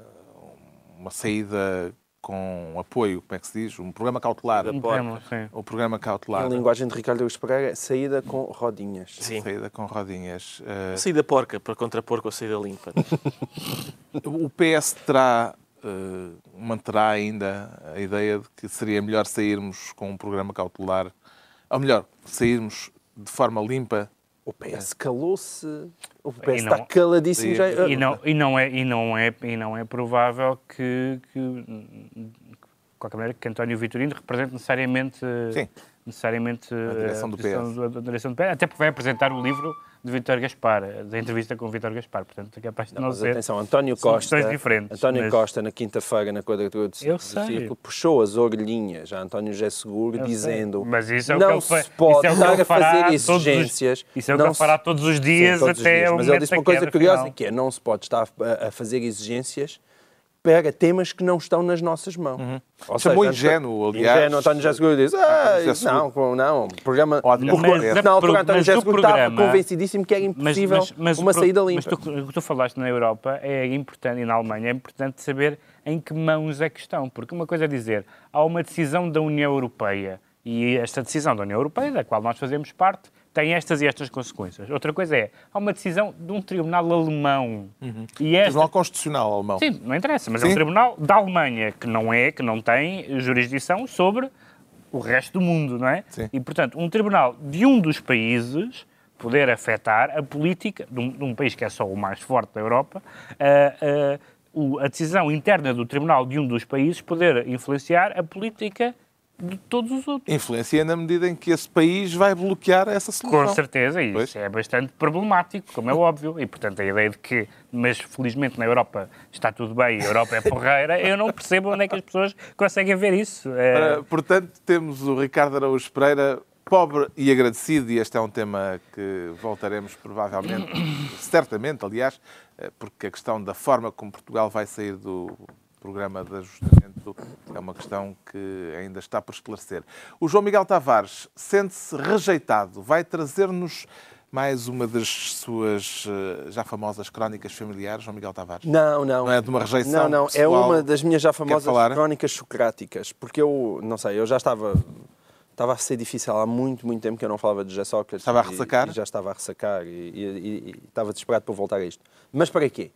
uma saída com apoio, como é que se diz? Um programa cautelar. Um tema, sim. O programa cautelar. A linguagem de Ricardo Luz Pereira, saída com rodinhas. Sim. Saída com rodinhas. Eh, Saída porca, para contrapor com a saída limpa. O PS terá, eh, manterá ainda a ideia de que seria melhor sairmos com um programa cautelar, ou melhor, sairmos de forma limpa. O PS calou-se. O PS não- está caladíssimo. E- Já, E não, e não, é, e não, é, e não é provável que, que, de qualquer maneira, que António Vitorino represente necessariamente, Sim. necessariamente A direção a do PS. da direção do PS, até porque vai apresentar o livro de Vítor Gaspar, da entrevista com o Vítor Gaspar, portanto é capaz de não, Mas ser. atenção, António são Costa, diferentes, António mas- Costa, na quinta-feira, na quadratura do, do círculo, puxou as orelhinhas a António José Seguro, Eu dizendo. Mas isso é o não que ele se pode isso é o que fazer todos os- exigências. Isso é o que não ele fará todos os dias Sim, todos os até dias. o Mas ele disse uma coisa curiosa, que é não se pode estar a, a fazer exigências para temas que não estão nas nossas mãos. Ou Chamou seja, ingênuo, aliás. Ingênuo, António Seguro diz, ah, não, não, programa... Porque, PS. na altura, Mas António Seguro estava convencidíssimo que era impossível uma o pro- saída limpa. Mas tu, o que tu falaste na Europa é importante, e na Alemanha é importante saber em que mãos é que estão. Porque uma coisa é dizer, há uma decisão da União Europeia, e esta decisão da União Europeia, da qual nós fazemos parte, tem estas e estas consequências. Outra coisa é, há uma decisão de um tribunal alemão. E esta Tribunal Constitucional Alemão. Sim, não interessa, mas é Sim. um tribunal da Alemanha que não é, que não tem jurisdição sobre o resto do mundo, não é? Sim. E, portanto, um tribunal de um dos países poder afetar a política de um, de um país que é só o mais forte da Europa, a, a- o- a decisão interna do tribunal de um dos países poder influenciar a política de todos os outros. Influencia na medida em que esse país vai bloquear essa solução. Com certeza, e isso é bastante problemático, como é óbvio. E, portanto, a ideia de que, mas felizmente na Europa está tudo bem e a Europa é porreira, eu não percebo onde é que as pessoas conseguem ver isso. É, portanto, temos o Ricardo Araújo Pereira, pobre e agradecido, e este é um tema que voltaremos provavelmente, certamente, aliás, eh, porque a questão da forma como Portugal vai sair do programa de ajustamento é uma questão que ainda está por esclarecer. O João Miguel Tavares sente-se rejeitado, vai trazer-nos mais uma das suas eh, já famosas crónicas familiares, João Miguel Tavares. Não, não. Não é de uma rejeição Não, não. É pessoal? uma das minhas já famosas crónicas socráticas. Porque eu, não sei, eu já estava... Estava a ser difícil há muito, muito tempo que eu não falava de José Sócrates. Estava a e- ressacar? E, já estava a ressacar e, e- e- e estava desesperado para voltar a isto. Mas para quê?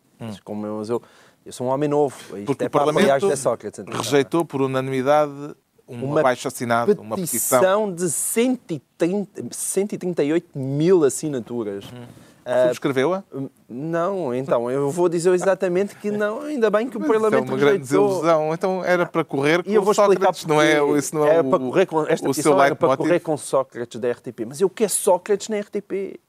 Como eu, eu, eu sou um homem novo. Isto Hum. Porque é o Parlamento Sócrates. atenção. rejeitou por unanimidade um Uma abaixo-assinado, uma petição. de 130, 138 mil assinaturas. Ah, Subscreveu-a? não, então, eu vou dizer exatamente que não, ainda bem que o Isso é Parlamento uma grande rejeitou. desilusão. Então era para correr com E eu vou explicar Sócrates, não é, isso não é era o, para correr com, esta o seu era para correr com Sócrates da RTP. Mas eu quero Sócrates na RTP.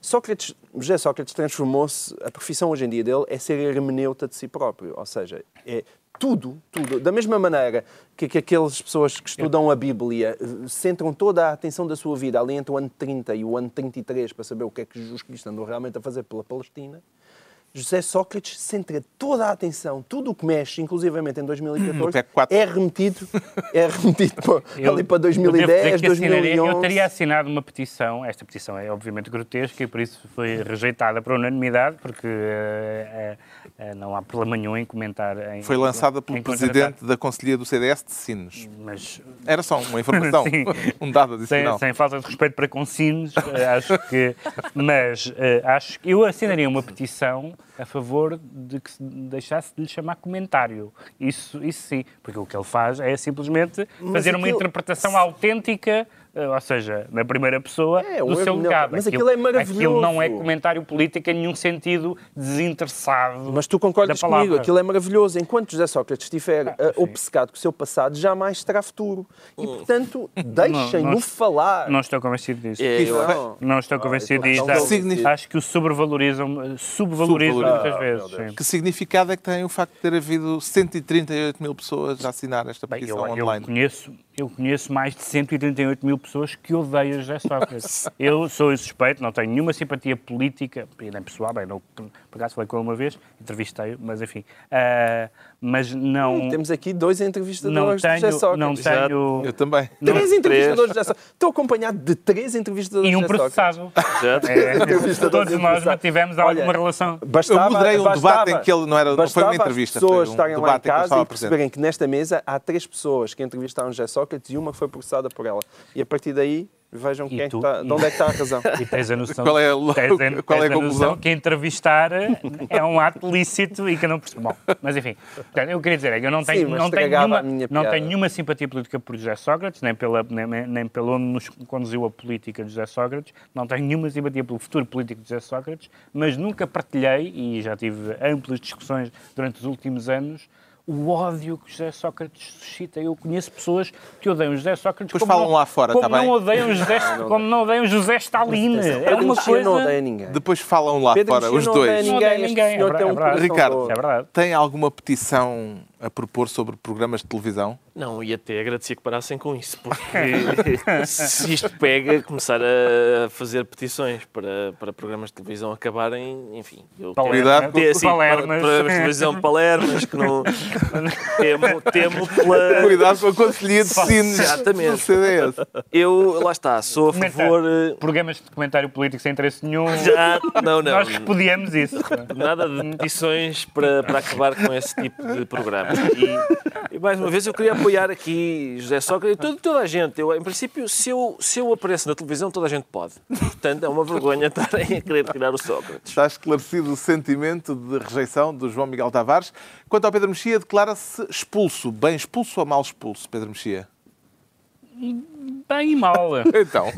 Sócrates, José Sócrates transformou-se, a profissão hoje em dia dele é ser hermeneuta de si próprio, ou seja, é tudo, tudo, da mesma maneira que, que aquelas pessoas que estudam a Bíblia eh, centram toda a atenção da sua vida ali entre o ano 30 e o ano 33 para saber o que é que Jesus Cristo andou realmente a fazer pela Palestina, José Sócrates centra toda a atenção, tudo o que mexe, inclusivamente em 2014, PEC 4. é remetido, é remetido para, Eu- ali para eu devo 2010, dizer que assinaria- 2011. Eu teria assinado uma petição, esta petição é obviamente grotesca e por isso foi rejeitada por unanimidade, porque eh, eh, eh, não há problema nenhum em comentar. Em, Foi lançada pelo presidente da Conselhia do CDS de Sines. Mas Era só uma informação, um dado sem, adicional. sem falta de respeito para com Sines, acho que. Mas acho que eu assinaria uma petição a favor de que se deixasse de lhe chamar comentário. Isso, isso sim, porque o que ele faz é simplesmente Mas fazer uma interpretação autêntica. Eh, Ou seja, na primeira pessoa É, do um seu legado. mas aquilo é Aquilo não é maravilhoso. comentário político em nenhum sentido desinteressado. Mas tu concordas da comigo, aquilo é maravilhoso. Enquanto José Sócrates estiver Ah, eh, obcecado com o seu passado, jamais terá futuro. E, portanto, deixem-no falar. Não estou convencido disso. É, eu Não. Não estou convencido então disto. não Acho, significa- acho que o sobrevalorizam, subvalorizam Subvalorizam. muitas Ah, vezes. Que significado é que tem o facto de ter havido 138 mil pessoas a assinar esta Bem, petição eu, eu online? conheço, eu conheço mais de 138 mil pessoas que odeiam José Sócrates. Eu sou suspeito, não tenho nenhuma simpatia política, nem pessoal, bem, não, por acaso falei com ele uma vez, entrevistei-o, mas enfim. Uh, mas não... Temos aqui dois entrevistadores não de José tenho, Sócrates. não tenho... Eu também. Três entrevistadores de José Sócrates. Estou acompanhado de três entrevistadores E um processado. É, Entrevistador todos nós Olha, alguma relação. Bastava, Eu moderei um bastava- debate em que ele não era- não foi uma entrevista, As pessoas foi um estarem lá em casa e presente. perceberem que nesta mesa há três pessoas que entrevistaram José Sócrates e uma foi processada por ela. E a partir daí, vejam E quem é tu? está, de onde é que está a razão. E tens a noção, Qual é a- tens qual é a tens conclusão? noção que entrevistar é um ato lícito e que eu não percebo. Bom, mas enfim, portanto, eu queria dizer é que eu não tenho, Sim, não tenho, nenhuma, a não tenho nenhuma simpatia política por José Sócrates, nem, pela, nem, nem pelo onde nos conduziu a política de José Sócrates, não tenho nenhuma simpatia pelo futuro político de José Sócrates, mas nunca partilhei, e já tive amplas discussões durante os últimos anos, o ódio que José Sócrates suscita. Eu conheço pessoas que odeiam José Sócrates Depois como falam não, lá fora, como tá bem? não odeiam José, como não odeiam José Stalin. É uma Mexia não coisa... odeia ninguém. Depois falam lá Pedro fora, os não dois. Não odeia ninguém, senhor é tem um Ricardo, doce. É verdade. Tem alguma petição a propor sobre programas de televisão? Não, e até agradecia que parassem com isso, porque se isto pega, começar a fazer petições para, para programas de televisão acabarem, enfim, eu com- ter, assim, para, Palermas. programas de televisão palermas, que não temo, temo pela... Cuidado com a Conselhia de Sines Exatamente. do CDS. Eu, lá está, sou a favor... eh, Programas de comentário político sem interesse nenhum. Já, não, não. Nós repudiamos isso. Nada de petições para, para acabar com esse tipo de programas. E, e, mais uma vez eu queria apoiar aqui José Sócrates e toda, toda a gente. Eu, em princípio, se eu, se eu apareço na televisão, toda a gente pode. Portanto, é uma vergonha estarem a querer tirar o Sócrates. Está esclarecido o sentimento de rejeição do João Miguel Tavares. Quanto ao Pedro Mexia, declara-se expulso. Bem expulso ou mal expulso, Pedro Mexia? Bem e mal. Então,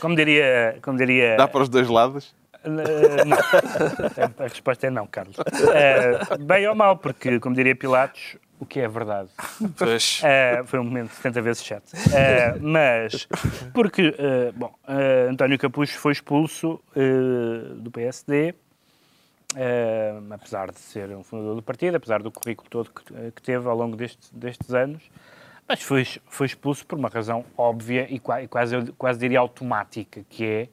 Como diria. Como diria dá para os dois lados? Eh, não. A resposta é não, Carlos. Eh, bem ou mal, porque, como diria Pilatos, o que é verdade? Eh, foi um momento 70 vezes chato. Eh, mas, porque, eh, bom, António Capucho foi expulso do PSD, apesar de ser um fundador do partido, apesar do currículo todo que, que teve ao longo destes, destes anos, mas foi, foi expulso por uma razão óbvia e, qua- e quase, eu quase diria automática, que é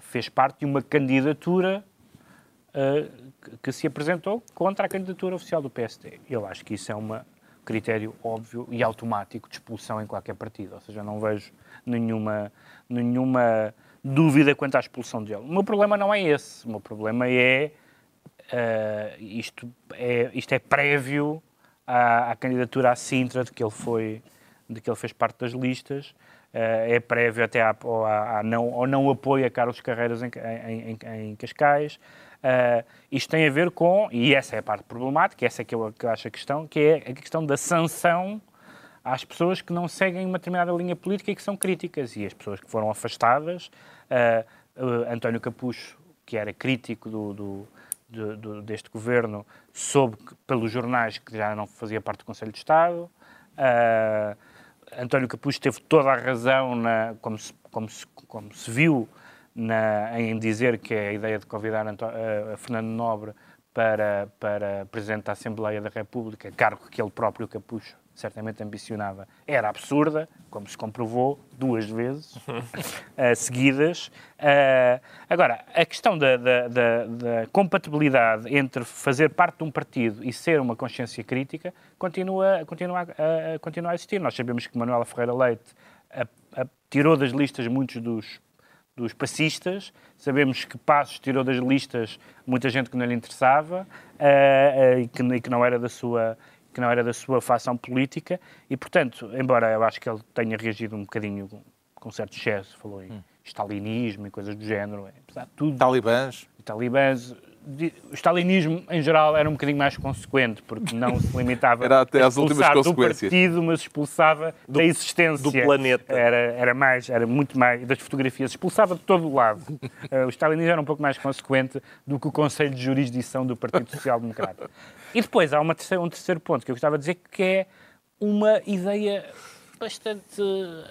fez parte de uma candidatura uh, que- se apresentou contra a candidatura oficial do PSD. Eu acho que isso é um critério óbvio e automático de expulsão em qualquer partido. Ou seja, não vejo nenhuma, nenhuma dúvida quanto à expulsão dele. O meu problema não é esse. O meu problema é uh, isto, é isto é prévio à, à candidatura à Sintra de que ele foi de que ele fez parte das listas é prévio até à, ao, à- não, ao não apoio a Carlos Carreiras em, em- em Cascais. Uh, isto tem a ver com, e essa é a parte problemática, essa é que eu, que eu acho a questão, que é a questão da sanção às pessoas que não seguem uma determinada linha política e que são críticas. E as pessoas que foram afastadas, uh, uh, António Capucho, que era crítico do, do- do- do- deste governo, soube que, pelos jornais que já não fazia parte do Conselho de Estado. Uh, António Capucho teve toda a razão, na, como, se, como, se, como se viu, na, em dizer que a ideia de convidar Antó- eh, Fernando Nobre para, para Presidente da Assembleia da República, cargo que ele próprio, Capucho, certamente ambicionava, era absurda, como se comprovou duas vezes eh, seguidas. Eh, agora, a questão da, da- da- da compatibilidade entre fazer parte de um partido e ser uma consciência crítica continua, continua, a, a- continua a existir. Nós sabemos que Manuela Ferreira Leite a- a- tirou das listas muitos dos dos passistas. Sabemos que Passos tirou das listas muita gente que não lhe interessava eh, e, que, e que não era da sua que não era da sua facção política e, portanto, embora eu acho que ele tenha reagido um bocadinho com, certo excesso, falou em stalinismo e coisas do género, apesar de tudo, Talibãs. talibãs, o stalinismo em geral era um bocadinho mais consequente, porque não se limitava Era até a às últimas expulsar do consequências. partido, mas expulsava da existência. do planeta. Era, era mais, era muito mais, das fotografias, expulsava de todo o lado. Eh, o stalinismo era um pouco mais consequente do que o Conselho de Jurisdição do Partido Social Democrata. E depois há uma terceira- um terceiro ponto que eu gostava de dizer, que é uma ideia bastante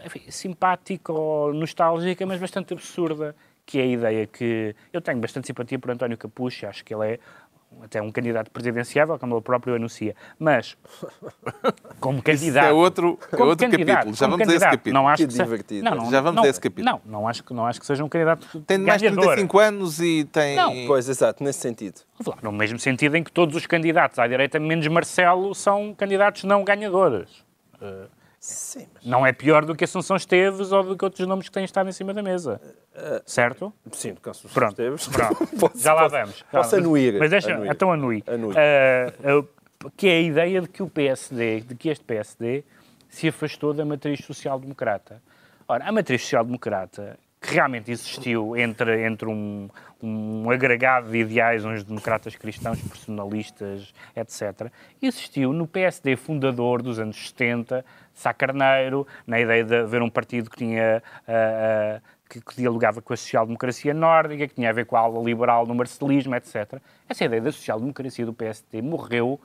enfim, simpática ou nostálgica, mas bastante absurda, que é a ideia que eu tenho bastante simpatia por António Capucho, acho que ele é até um candidato presidenciável, como ele próprio anuncia. Mas, como Isso candidato... é outro, é como outro candidato, capítulo. Já vamos a esse capítulo. Não acho Que que divertido. Não, não, Já vamos não, a esse capítulo. Não, não acho, que- não acho que seja um candidato Tem mais de ganhador. 35 anos e tem. Não, Pois, exato, nesse sentido. No mesmo sentido em que todos os candidatos à direita, menos Marcelo, são candidatos não ganhadores. Sim, mas... Não é pior do que Assunção Esteves ou do que outros nomes que têm estado em cima da mesa. Certo? Sim, do caso dos Pronto. Esteves. Pronto. Posso- Já lá vamos. Posso Mas- anuir. Mas deixa, anuir. então anui. Anui. Ah, ah, que é a ideia de que o PSD, de que este PSD se afastou da matriz social-democrata. Ora, a matriz social-democrata, que realmente existiu entre, entre um, um agregado de ideais, uns democratas cristãos, personalistas, etc., existiu no PSD fundador dos anos 70, Sá Carneiro, na ideia de haver um partido que tinha ah, ah, que, dialogava com a social-democracia nórdica, que tinha a ver com a ala liberal no marcelismo, etc. Essa ideia da social-democracia do PSD morreu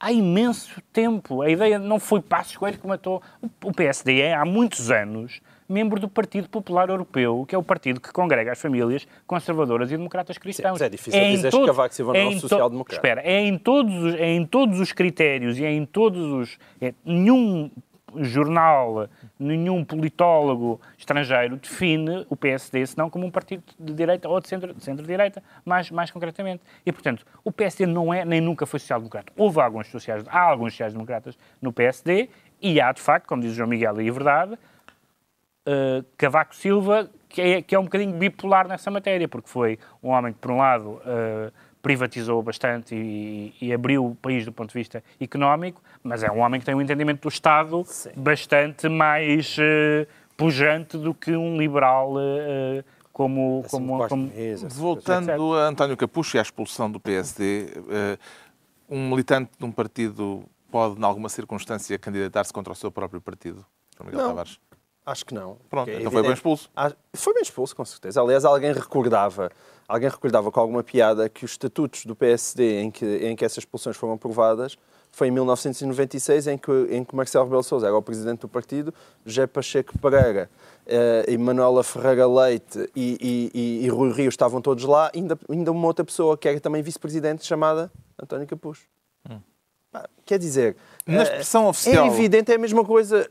há imenso tempo. A ideia não foi Passos Coelho que matou. O- O PSD é, há muitos anos, membro do Partido Popular Europeu, que é o partido que congrega as famílias conservadoras e democratas cristãos. mas é difícil em dizeres que Cavaco Silva não é um em to- social-democrata. Espera, é em, todos os, é em todos os critérios e é em todos os... é- nenhum jornal, nenhum politólogo estrangeiro define o PSD senão como um partido de direita ou de centro- centro-direita, mais, mais concretamente. E, portanto, o PSD não é nem nunca foi social-democrata. Houve alguns sociais, há alguns sociais-democratas no PSD e há, de facto, como diz o João Miguel, e é verdade, uh, Cavaco Silva, que é, que é um bocadinho bipolar nessa matéria, porque foi um homem que, por um lado, uh, privatizou bastante e, e abriu o país do ponto de vista económico, mas é um homem que tem um entendimento do Estado bastante mais uh, pujante do que um liberal uh, como... Assim, como, como Voltando a António Capucho e à expulsão do PSD, eh, um militante de um partido pode, em alguma circunstância, candidatar-se contra o seu próprio partido? João Miguel Não. Tavares. Acho que não. Pronto, é então foi bem expulso. Ah, Foi bem expulso, com certeza. Aliás, alguém recordava, alguém recordava com alguma piada que os estatutos do PSD em que, em que essas expulsões foram aprovadas foi em 1996, em que, em que Marcelo Rebelo Sousa era o presidente do partido, José Pacheco Pereira eh, e Manuela Ferreira Leite e, e, e, e Rui Rio estavam todos lá, ainda, ainda uma outra pessoa que era também vice-presidente chamada António Capucho. Pá, Quer dizer, Hum. Na eh, expressão oficial. é evidente, é a mesma coisa.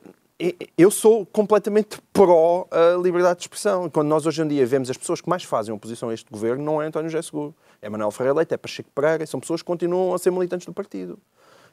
Eu sou completamente pró a liberdade de expressão. Quando nós hoje em dia vemos as pessoas que mais fazem oposição a este governo, não é António José Seguro, é Manuel Ferreira Leite, é Pacheco Pereira, são pessoas que continuam a ser militantes do partido.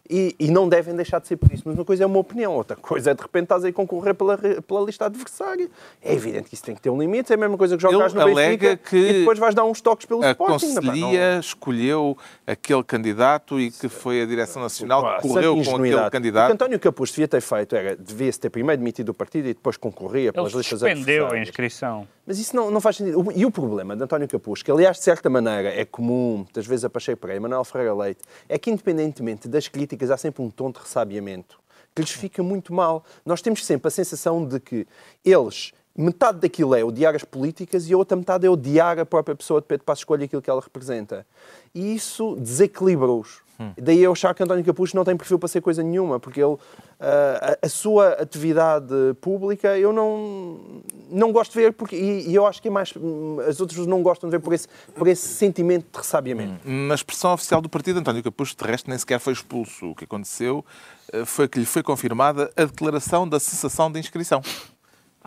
E, e não devem deixar de ser por isso. Mas uma coisa é uma opinião, outra coisa é de repente estás aí a concorrer pela, pela lista adversária. É evidente que isso tem que ter um limite, é a mesma coisa que jogares Ele no Benfica que e depois vais dar uns toques pelo A Sporting. Epá, não- Conselhia escolheu aquele candidato e que foi a Direção Nacional que correu com aquele O que candidato. António Capucho devia ter feito era, devia-se ter primeiro demitido do partido e depois concorria pelas Ele listas suspendeu a adversárias. inscrição. Mas isso não, não faz sentido. O- E o problema de António Capucho, que aliás de certa maneira é comum, muitas vezes a Pacheco Pereira, Manuel Ferreira Leite, é que independentemente das críticas há sempre um tom de ressabiamento que lhes fica muito mal. Nós temos sempre a sensação de que eles, metade daquilo é odiar as políticas e a outra metade é odiar a própria pessoa de Pedro Passos Coelho e aquilo que ela representa. E isso desequilibra-os. Daí eu achar que António Capucho não tem perfil para ser coisa nenhuma, porque ele, ah, a, a sua atividade pública eu não, não gosto de ver, porque, e, e eu acho que é mais, hum, as outras não gostam de ver por esse, por esse sentimento de ressabiamento. Na expressão oficial do partido, António Capucho, de resto, nem sequer foi expulso. O que aconteceu eh, foi que lhe foi confirmada a declaração da cessação de inscrição.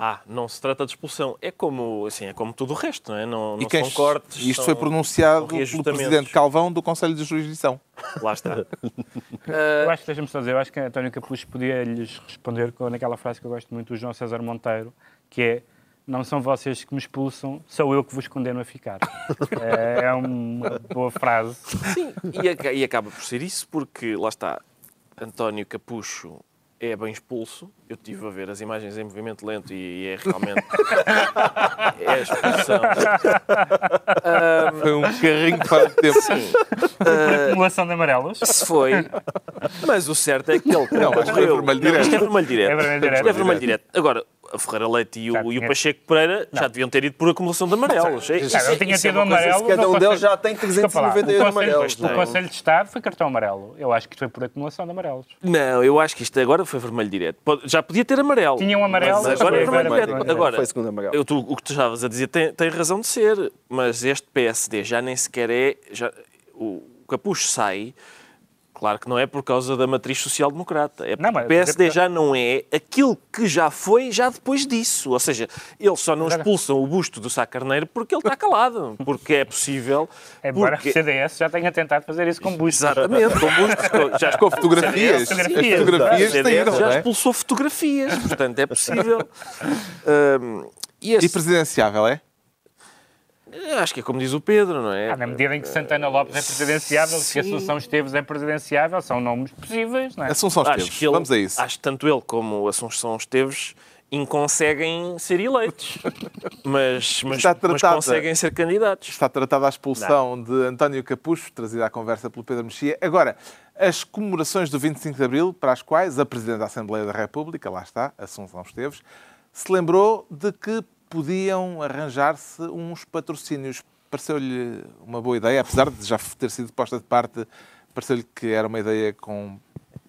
Ah, não se trata de expulsão. É como, assim, é como tudo o resto, não é? Não, não e quem, são cortes. isto são- foi pronunciado pelo. Presidente Calvão do Conselho de Jurisdição. Lá está. Eu acho que, deixa-me só dizer, eu acho que António Capucho podia lhes responder com naquela frase que eu gosto muito do João César Monteiro, que é não são vocês que me expulsam, sou eu que vos condeno a ficar. é, é uma boa frase. Sim, e, e acaba por ser isso, porque lá está, António Capucho é bem expulso. Eu estive a ver as imagens em movimento lento e, e é realmente. é a expulsão. Foi um carrinho para o tempo. Sim, Por acumulação de amarelos. se foi. Mas o certo é que ele. Não, que foi concorreu- vermelho Não, direto. Isto é vermelho direto. É vermelho direto. Isto é vermelho direto. Agora, a Ferreira Leite e o, e o tinha- Pacheco Pereira já deviam ter ido por acumulação de amarelos. É- Não, tinha isso é tido um uma coisa- amarelo. Cada um deles já tem Desculpa lá, 398 o Conselho- amarelos. O não é? Conselho de Estado foi cartão amarelo. Eu acho que isto foi por acumulação de amarelos. Não, eu acho que isto agora foi vermelho direto. Já podia ter amarelo. Tinha um amarelo, Mas agora é foi vermelho vermelho. direto. Agora, Foi segundo amarelo. eu, tu- o que tu estavas a dizer tem, tem razão de ser, mas este PSD já nem sequer é. Já, o Capucho sai, claro que não é por causa da matriz social-democrata. É porque Não, mas- o PSD já não é aquilo que já foi já depois disso. Ou seja, eles só não expulsam o busto do Sá Carneiro porque ele está calado. Porque é possível. Embora porque... o CDS já tenha tentado fazer isso com Bush. Exatamente, com bustos, já Com fotografias. As Fotografias. fotografias CDS saíram, já é? expulsou fotografias, portanto é possível. Hum, e esse, E presidenciável, é? Acho que é como diz o Pedro, não é? Ah, na medida em que Santana Lopes é presidenciável, que Sim. Assunção Esteves é presidenciável, são nomes possíveis, não é? Assunção acho Esteves. que ele, Vamos a isso. Acho que tanto ele como Assunção Esteves inconseguem ser eleitos, mas, mas, mas conseguem ser candidatos. Está tratada a expulsão de António Capucho, trazida à conversa pelo Pedro Mexia. Agora, as comemorações do 25 de Abril, para as quais a Presidente da Assembleia da República, lá está, Assunção Esteves, se lembrou de que podiam arranjar-se uns patrocínios. Pareceu-lhe uma boa ideia, apesar de já ter sido posta de parte, pareceu-lhe que era uma ideia com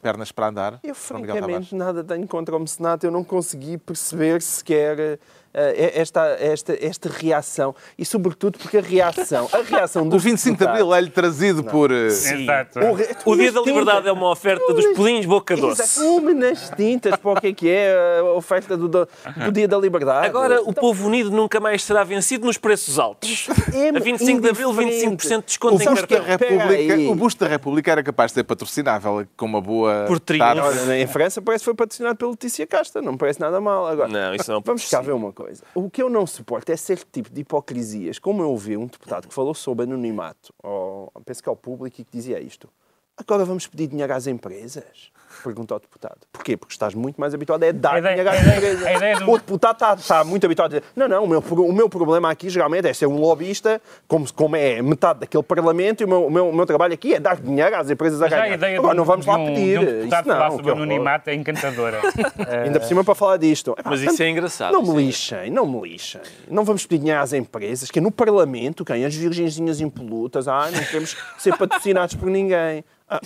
pernas para andar. Eu, francamente, nada tenho contra o mecenato. Eu não consegui perceber sequer eh, esta, esta, esta reação. E, sobretudo, porque a reação... A reação O dos 25 de Abril é-lhe trazido por... eh, Exato. O Dia da Liberdade é uma oferta dos pudins boca doce. Exato, uma nas tintas para o que é que é a oferta do, do, do Dia da Liberdade. Agora o povo unido nunca mais será vencido nos preços altos. É A 25 de Abril, indiferente. 25% de desconto O em busto, da cartão. República, o busto da República era capaz de ser patrocinável com uma boa Por triunfo. em França parece que foi patrocinado pela Letícia Casta, não me parece nada mal. Agora, Não, isso não Vamos cá ver uma coisa. O que eu não suporto é certo tipo de hipocrisias. Como eu ouvi um deputado que falou sobre anonimato, ou, penso que ao público, e que dizia isto. Agora vamos pedir dinheiro às empresas? Pergunta ao deputado. Porquê? Porque estás muito mais habituado a dar A ideia- dinheiro às a ideia- empresas. a ideia do- O deputado está, está muito habituado a dizer não, não, o meu, o meu problema aqui geralmente é ser um lobbyista, como, como é metade daquele parlamento, e o meu, o meu, o meu trabalho aqui é dar dinheiro às empresas a Mas já a ganhar. ideia Agora de não vamos de lá um- pedir. de um deputado Isso não, falar sobre anonimato é encantadora. Ainda por cima para falar disto. Mas isso é engraçado. não me é- lixem, não me lixem. Não vamos pedir dinheiro às empresas, que é no Parlamento, quem? As virgenzinhas impolutas. Ah, não queremos ser patrocinados por ninguém. Ah,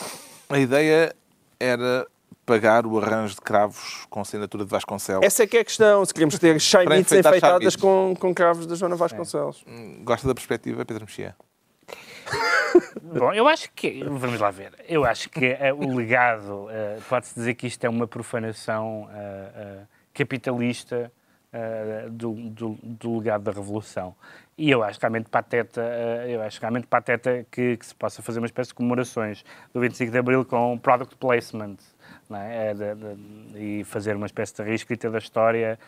A ideia era pagar o arranjo de cravos com assinatura de Vasconcelos. essa é que é a questão. Se queremos ter enfeitar enfeitadas com, com cravos da Joana Vasconcelos. Gosta da perspectiva, Pedro Mexia? Bom, eu acho que. Vamos lá ver. Eu acho que eh, o legado. eh, Pode-se dizer que isto é uma profanação eh, capitalista do, do, do legado da Revolução. E eu acho realmente pateta, eh, eu acho realmente pateta que, que se possa fazer uma espécie de comemorações do 25 de Abril com product placement. É? É de- de- e fazer uma espécie de reescrita da história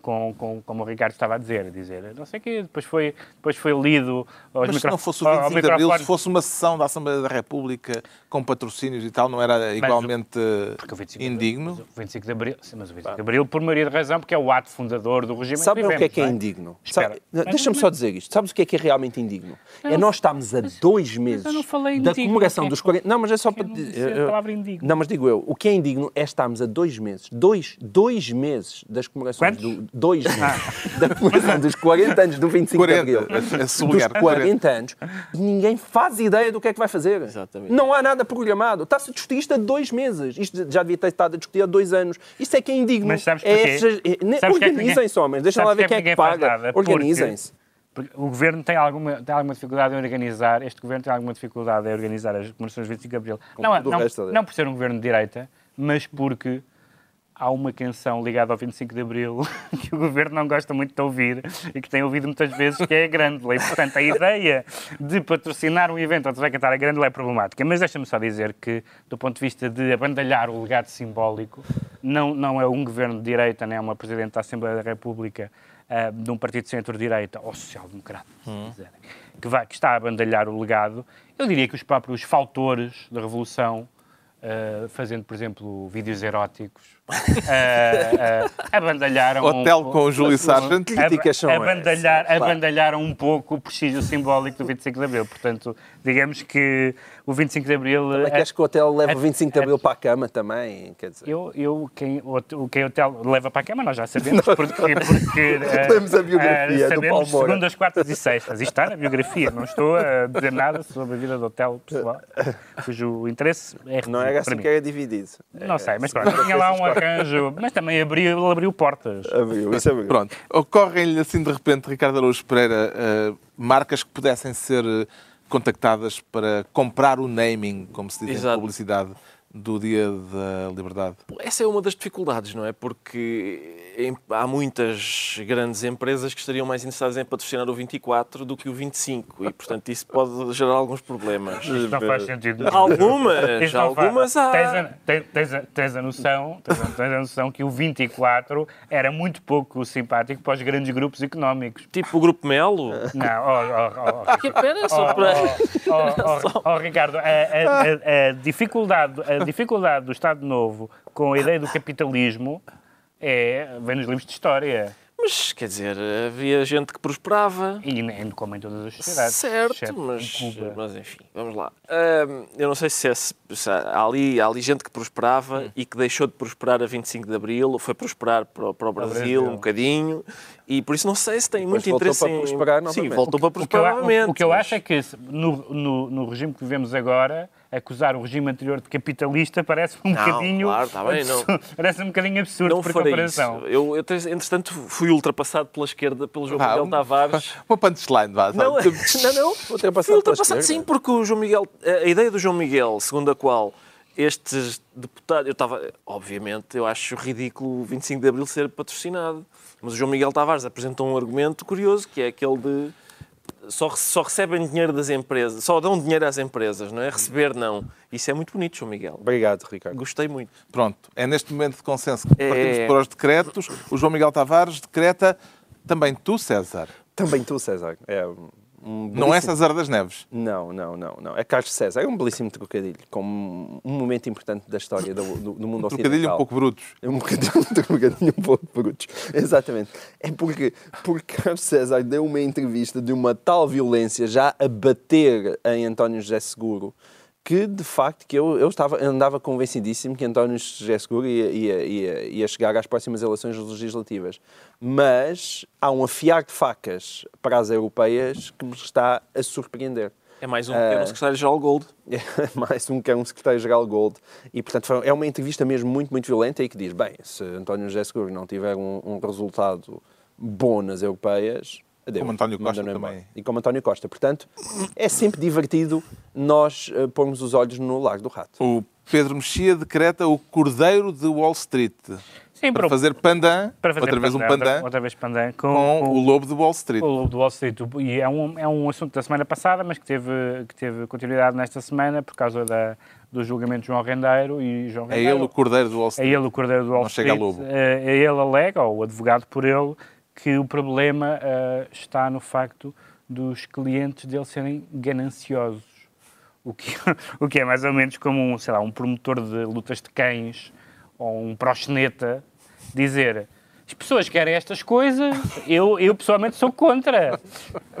com, com, como o Ricardo estava a dizer, dizer não sei o quê, depois foi, depois foi lido aos Mas se micro- não fosse o ao 25 de Abril, se fosse uma sessão da Assembleia da República com patrocínios e tal, não era igualmente Porque o 25 de Abril- indigno? mas o 25 de Abril, sim, mas o 25 de Abril por maioria de razão, porque é o ato fundador do regime Sabe o que é que é não indigno? Mas- Deixa-me mas- só dizer isto. Sabes o que é que é realmente indigno? É não- nós estamos a dois meses da indigno, comemoração é dos que- 40... Não, mas é só para... não a palavra indigno? Não, mas digo eu. O que é indigno é estarmos a dois meses, dois, dois meses das comemorações... Quantos? Do, dois meses da comemoração dos 40 anos do 25 40, de Abril. a- a sublinhar, dos 40 anos. Ninguém faz ideia do que é que vai fazer. Exatamente. Não há nada programado. Está-se a discutir isto há dois meses. Isto já devia ter estado a discutir há dois anos. Isto é que é indigno. Mas sabes é porquê? estas- é- é Organizem-se, homens. Deixa sabes lá ver quem é que paga. Organizem-se. Porque o governo tem alguma, tem alguma dificuldade em organizar, este governo tem alguma dificuldade em organizar as comemorações de 25 de Abril. Não, não, aliás. não por ser um governo de direita, mas porque há uma canção ligada ao 25 de Abril que o governo não gosta muito de ouvir e que tem ouvido muitas vezes, que é a Grândola. E, portanto, a ideia de patrocinar um evento onde se vai cantar a Grândola é problemática. Mas deixa-me só dizer que, do ponto de vista de abandalhar o legado simbólico, não, não é um governo de direita, nem é uma Presidente da Assembleia da República ah, de um partido de centro-direita, ou social-democrata, se quiserem, que, vai, que está a abandalhar o legado. Eu diria que os próprios faltores da Revolução, ah, fazendo, por exemplo, vídeos eróticos, ah, ah, abandalharam... Hotel um- com o Júlio Sargent. Que críticas são abandalhar, essas? Pá. abandalharam um pouco o prestígio simbólico do 25 de Abril. Portanto, digamos que o 25 de Abril... Mas é- queres que o hotel leve é- o 25 de é- Abril para a cama também? Quer dizer, eu, eu, quem, o, quem o hotel leva para a cama, nós já sabemos, porque, porque eh, Lemos a biografia eh, do sabemos Paulo Moura. segundas, quartas e sextas. Isto está na biografia, não estou a dizer nada sobre a vida do hotel pessoal, cujo interesse é não para assim que era dividido. Não sei, mas pronto, tinha lá um arranjo, mas também abriu, ele abriu portas. Abriu, isso abriu. Pronto. Ocorrem-lhe assim de repente, Ricardo Araújo Pereira, eh, marcas que pudessem ser eh, contactadas para comprar o naming, como se diz Exato. em publicidade, do Dia da Liberdade. Essa é uma das dificuldades, não é? Porque há muitas grandes empresas que estariam mais interessadas em patrocinar o 24 do que o 25 e, portanto, isso pode gerar alguns problemas. Isto não faz sentido. Algumas, Isto algumas há. Tens a, tens, a, tens a noção, tens a, tens a noção que o 24 era muito pouco simpático para os grandes grupos económicos. Tipo o Grupo Melo. Não, oh, oh, oh, Que pena, só para... oh, oh, oh, Ricardo, a- a dificuldade, a dificuldade do Estado Novo com a ideia do capitalismo é, vem nos livros de história. Mas, quer dizer, havia gente que prosperava. E nem como em todas as sociedades. Certo, mas, em Cuba. mas enfim, vamos lá. Eu não sei se, é, se há, ali, há ali gente que prosperava Hum. e que deixou de prosperar a 25 de Abril, foi prosperar para, o- para o Brasil, Brasil. um bocadinho, e por isso não sei se tem Depois muito voltou interesse para em... prosperar Sim, novamente. voltou para O que, eu, prosperar novamente. o que eu acho é que no, no, no regime que vivemos agora, acusar o regime anterior de capitalista parece um Não, bocadinho claro, está bem, não. absurdo. parece um bocadinho absurdo Não por comparação. isso. Eu, eu, entretanto, fui ultrapassado pela esquerda pelo João Miguel Tavares. Uma punchline, vá. Não, não, não. Ultrapassado Fui ultrapassado, pela sim, porque o João Miguel, a ideia do João Miguel, segundo a qual estes deputados, eu estava, obviamente, eu acho ridículo o 25 de Abril ser patrocinado, mas o João Miguel Tavares apresentou um argumento curioso, que é aquele de só, só recebem dinheiro das empresas, só dão dinheiro às empresas, não é? Receber não. Isso é muito bonito, João Miguel. Obrigado, Ricardo. Gostei muito. Pronto, é neste momento de consenso que É. partimos para os decretos. O João Miguel Tavares decreta também tu, César. Também tu, César. É um Não é belíssimo- César das Neves. Não, não, não, não. É Carlos César. É um belíssimo trocadilho, como um momento importante da história do, do, do mundo ocidental. Trocadilho um pouco brutos. É um um trocadilho um pouco brutos. Exatamente. É porque, porque Carlos César deu uma entrevista de uma tal violência já a bater em António José Seguro que, de facto, que eu, eu estava, andava convencidíssimo que António José Seguro ia, ia, ia, ia chegar às próximas eleições legislativas. Mas há um afiar de facas para as europeias que me está a surpreender. É mais um pequeno secretário-geral Gold. É mais um que é um secretário-geral Gold. E, portanto, é uma entrevista mesmo muito, muito violenta e que diz, bem, se António José Seguro não tiver um, um resultado bom nas europeias, adeus. Como António Costa embora. também. E como António Costa. Portanto, é sempre divertido nós eh, pormos os olhos no Largo do Rato. O Pedro Mexia decreta o Cordeiro de Wall Street. Sim, Para para, fazer pandan, para fazer outra vez um pandan, Outra, outra vez pandan com, com com o Lobo de Wall Street. o Lobo do Wall Street. E é um, é um assunto da semana passada, mas que teve, que teve continuidade nesta semana por causa da, do julgamento de João Rendeiro. E João É Rendeiro, ele o Cordeiro de Wall É Street. ele o Cordeiro do Wall Não chega a Street. lobo. É ele alega, ou o advogado por ele, que o problema eh, está no facto dos clientes dele serem gananciosos. O que, o que é mais ou menos como um, sei lá, um promotor de lutas de cães ou um proxeneta dizer as pessoas querem estas coisas, eu, eu pessoalmente sou contra.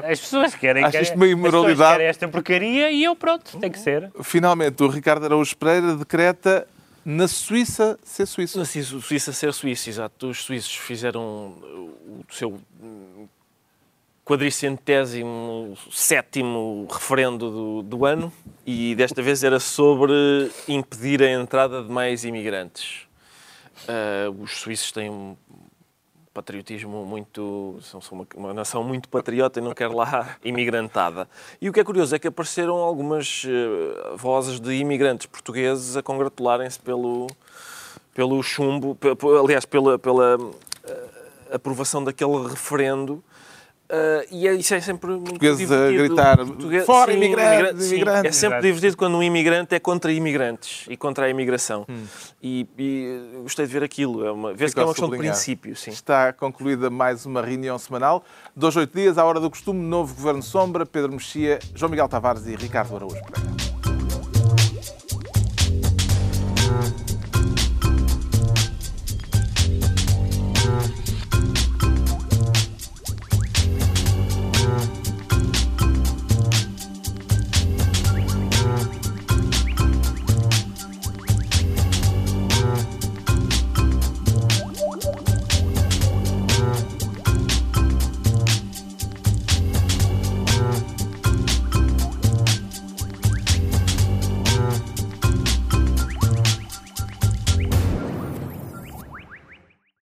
As pessoas querem, Achas querem, pessoas imoralidade? querem esta porcaria e eu pronto, tem que ser. Finalmente, o Ricardo Araújo Pereira decreta na Suíça ser suíço. O Suíça ser suíço, exato. Os suíços fizeram o seu quadricentésimo sétimo referendo do, do ano e desta vez era sobre impedir a entrada de mais imigrantes. Ah, os suíços têm patriotismo muito. são, uma, uma nação muito patriota e não quer lá imigrantada. E o que é curioso é que apareceram algumas eh, vozes de imigrantes portugueses a congratularem-se pelo, pelo chumbo, aliás, pela, pela eh, aprovação daquele referendo. Eh, e é- isso é sempre muito Portugueses a divertido. gritar, Portugue- "Fora Sim, imigrantes, sim. imigrantes." É sempre divertido quando um imigrante é contra imigrantes e contra a imigração. E, e, eh, gostei de ver aquilo. É uma, vê-se que é uma questão de princípio. Sim. Está concluída mais uma reunião semanal. Dois, oito dias, à hora do costume, novo Governo Sombra, Pedro Mexia, João Miguel Tavares e Ricardo Araújo Pereira.